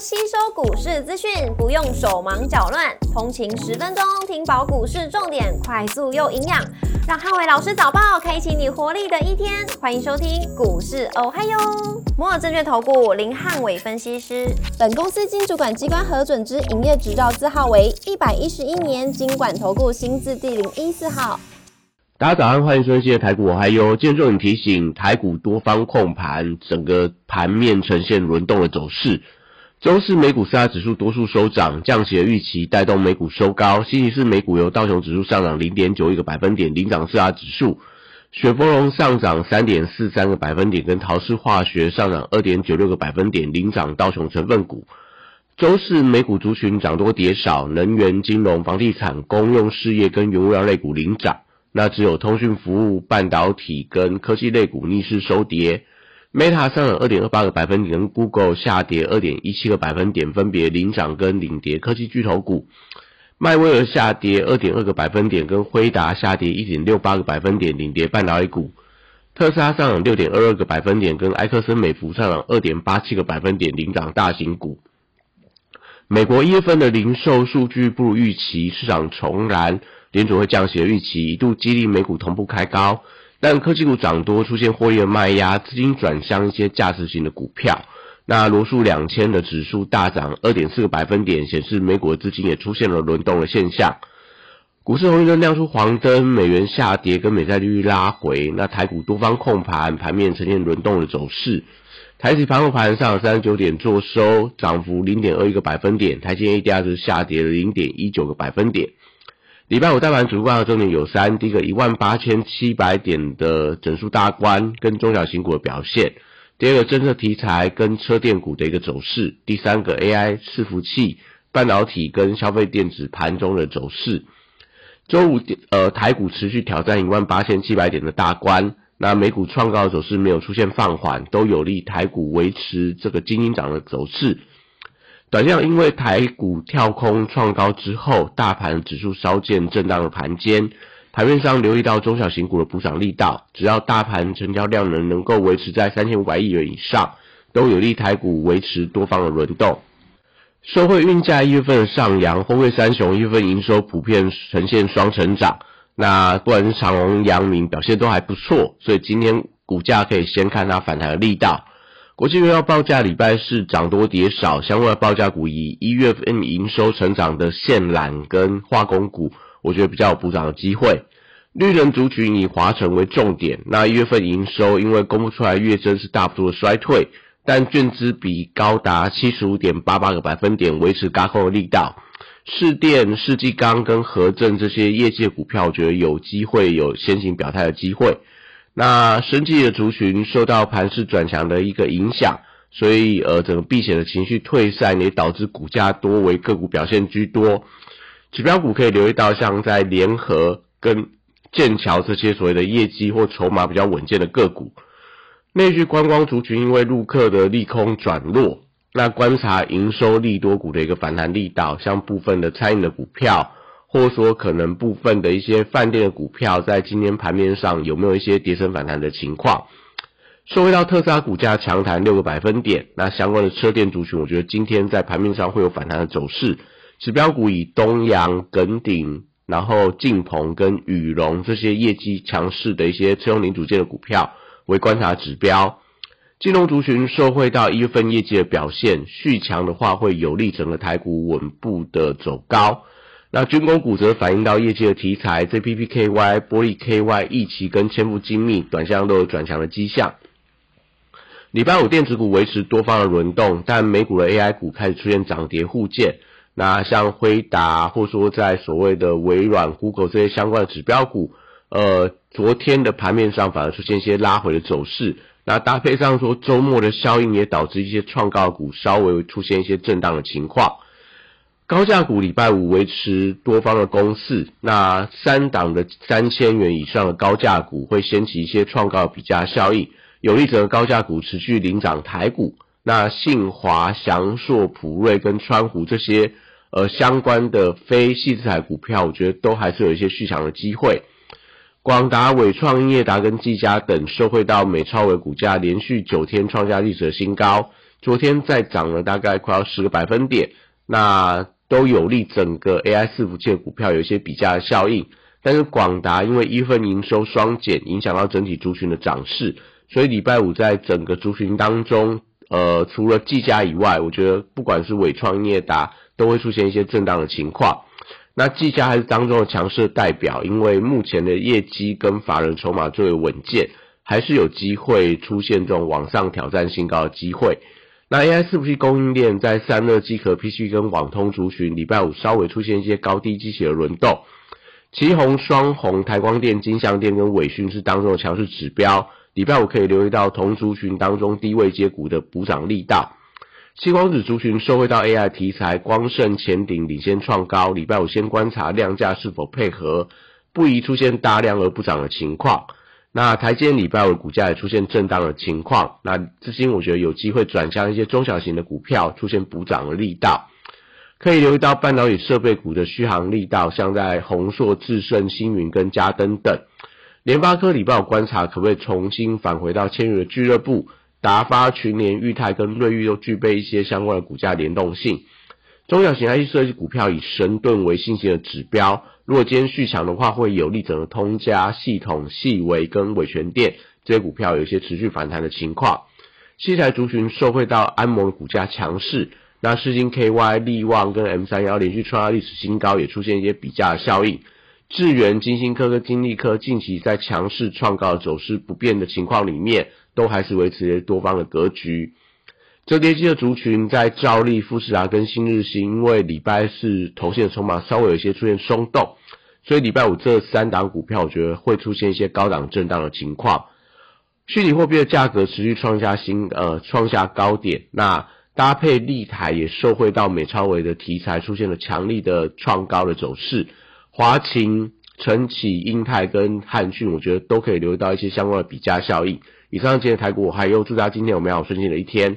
吸收股市资讯，不用手忙脚乱，通勤十分钟听饱股市重点，快速又营养，让汉伟老师早报开启你活力的一天。欢迎收听股市哦嗨哟，摩尔证券投顾林汉伟分析师，本公司经主管机关核准之营业执照字号为一百一十一年经管投顾新字第零一四号。大家早上，欢迎收听台股，嗨哟今天重点提醒，台股多方控盘，整个盘面呈现轮动的走势。周四美股四大指数多数收涨，降息的预期带动美股收高。星期四美股由道琼指数上涨零点九一个百分点领涨四大指数，雪佛龙上涨三点四三个百分点，跟陶氏化学上涨二点九六个百分点领涨道琼成分股。周四美股族群涨多跌少，能源、金融、房地产、公用事业跟原物料类股领涨。那只有通讯服务、半导体跟科技类股逆势收跌，Meta 上涨二点二八个百分点，跟 Google 下跌二点一七个百分点，分别领涨跟领跌科技巨头股。迈威尔下跌二点二个百分点，跟辉达下跌一点六八个百分点，领跌半导体股。特斯拉上涨六点二二个百分点，跟埃克森美孚上涨二点八七个百分点，领涨大型股。美国一月份的零售数据不如预期，市场重燃。联储会降息的预期一度激励美股同步开高，但科技股涨多出现获利的卖压，资金转向一些价值型的股票。那罗素两千的指数大涨二点四个百分点，显示美股的资金也出现了轮动的现象。股市红绿灯亮出黄灯，美元下跌跟美债利率拉回，那台股多方控盘，盘面呈现轮动的走势。台指盘后盘上三十九点做收，涨幅零点二一个百分点，台积 A D R 是下跌了零点一九个百分点。礼拜五大盘主观的重点有三：第一个一万八千七百点的整数大关跟中小型股的表现；第二个政策题材跟车电股的一个走势；第三个 AI 伺服器、半导体跟消费电子盘中的走势。周五呃台股持续挑战一万八千七百点的大关，那美股创高的走势没有出现放缓，都有利台股维持这个精英涨的走势。短线因为台股跳空创高之后，大盘指数稍见震荡的盘间，盘面上留意到中小型股的补涨力道，只要大盘成交量能能够维持在三千五百亿元以上，都有利台股维持多方的轮动。社会运价一月份上扬，后会三雄一月份营收普遍呈现双成长，那不管是长隆、阳明表现都还不错，所以今天股价可以先看它反弹的力道。国际原油报价礼拜四涨多跌少，相关的报价股以一月份营收成长的线缆跟化工股，我觉得比较有补涨的机会。绿能族群以华晨为重点，那一月份营收因为公布出来月增是大幅度的衰退，但券资比高达七十五点八八个百分点，维持高控的力道。市电、世纪钢跟和正这些业界股票，我觉得有机会有先行表态的机会。那生技的族群受到盘势转强的一个影响，所以呃整个避险的情绪退散，也导致股价多为个股表现居多。指标股可以留意到，像在联合跟剑桥这些所谓的业绩或筹码比较稳健的个股。内需观光族群因为陆客的利空转弱，那观察营收利多股的一个反弹力道，像部分的餐饮的股票。或者说，可能部分的一些饭店的股票，在今天盘面上有没有一些跌升反弹的情况？受惠到特斯拉股价强弹六个百分点，那相关的车电族群，我觉得今天在盘面上会有反弹的走势。指标股以东阳、耿鼎，然后晋鹏跟宇龙这些业绩强势的一些车用零组件的股票为观察指标。金融族群受惠到一月份业绩的表现续强的话，会有利整个台股稳步的走高。那军工股则反映到业绩的题材，JPPKY、玻璃 KY、易奇跟千富精密短向都有转强的迹象。礼拜五电子股维持多方的轮动，但美股的 AI 股开始出现涨跌互见。那像辉达，或说在所谓的微软、Google 这些相关的指标股，呃，昨天的盘面上反而出现一些拉回的走势。那搭配上说周末的效应，也导致一些创高股稍微出现一些震荡的情况。高价股礼拜五维持多方的攻势，那三档的三千元以上的高价股会掀起一些创高比价效应，有利则高价股持续领涨台股。那信华、祥硕、普瑞跟川湖这些呃相关的非细资产股票，我觉得都还是有一些续强的机会。广达、伟创、英业达跟技嘉等受惠到美超伟股价连续九天创下历史的新高。昨天再涨了大概快要十个百分点，那都有利整个 AI 伺服器股票有一些比价的效应。但是广达因为一份营收双减，影响到整体族群的涨势，所以礼拜五在整个族群当中，呃，除了技嘉以外，我觉得不管是伟创、业达都会出现一些震荡的情况。那技嘉还是当中的强势代表，因为目前的业绩跟法人筹码最为稳健，还是有机会出现这种往上挑战新高的机会。那 AI 伺服器供应链在散热、机壳、PC 跟网通族群，礼拜五稍微出现一些高低机器的轮动。旗宏、双红、台光电、金相电跟伟讯是当中的强势指标。礼拜五可以留意到同族群当中低位接股的补涨力道。七光子族群受惠到 AI 题材，光盛前顶领先创高。礼拜五先观察量价是否配合，不宜出现大量而不涨的情况。那台积礼拜五股价也出现震荡的情况，那资金我觉得有机会转向一些中小型的股票，出现补涨的力道。可以留意到半导体设备股的续航力道，像在宏硕、智胜、星云跟嘉登等。联发科礼拜五观察可不可以重新返回到千元的俱乐部？达发、群联、裕泰跟瑞昱都具备一些相关的股价联动性。中小型 IC 设计股票以神盾为信心的指标，如果今天续强的话，会有利整个通家系统、细微跟伟权店这些股票有一些持续反弹的情况。西台族群受惠到安盟股价强势。那世金 KY、利旺跟 M 三幺连续创下历史新高，也出现一些比价的效应。智源、金星科跟金利科近期在强势创高走势不变的情况里面，都还是维持多方的格局。折叠机的族群在兆利、富士达跟新日新，因为礼拜四头线筹码稍微有一些出现松动，所以礼拜五这三档股票，我觉得会出现一些高档震荡的情况。虚拟货币的价格持续创下新呃创下高点，那。搭配立台也受惠到美超维的题材，出现了强力的创高的走势。华勤、晨起、英泰跟汉讯，我觉得都可以留意到一些相关的比价效应。以上今天台股，还有祝大家今天有美好顺心的一天。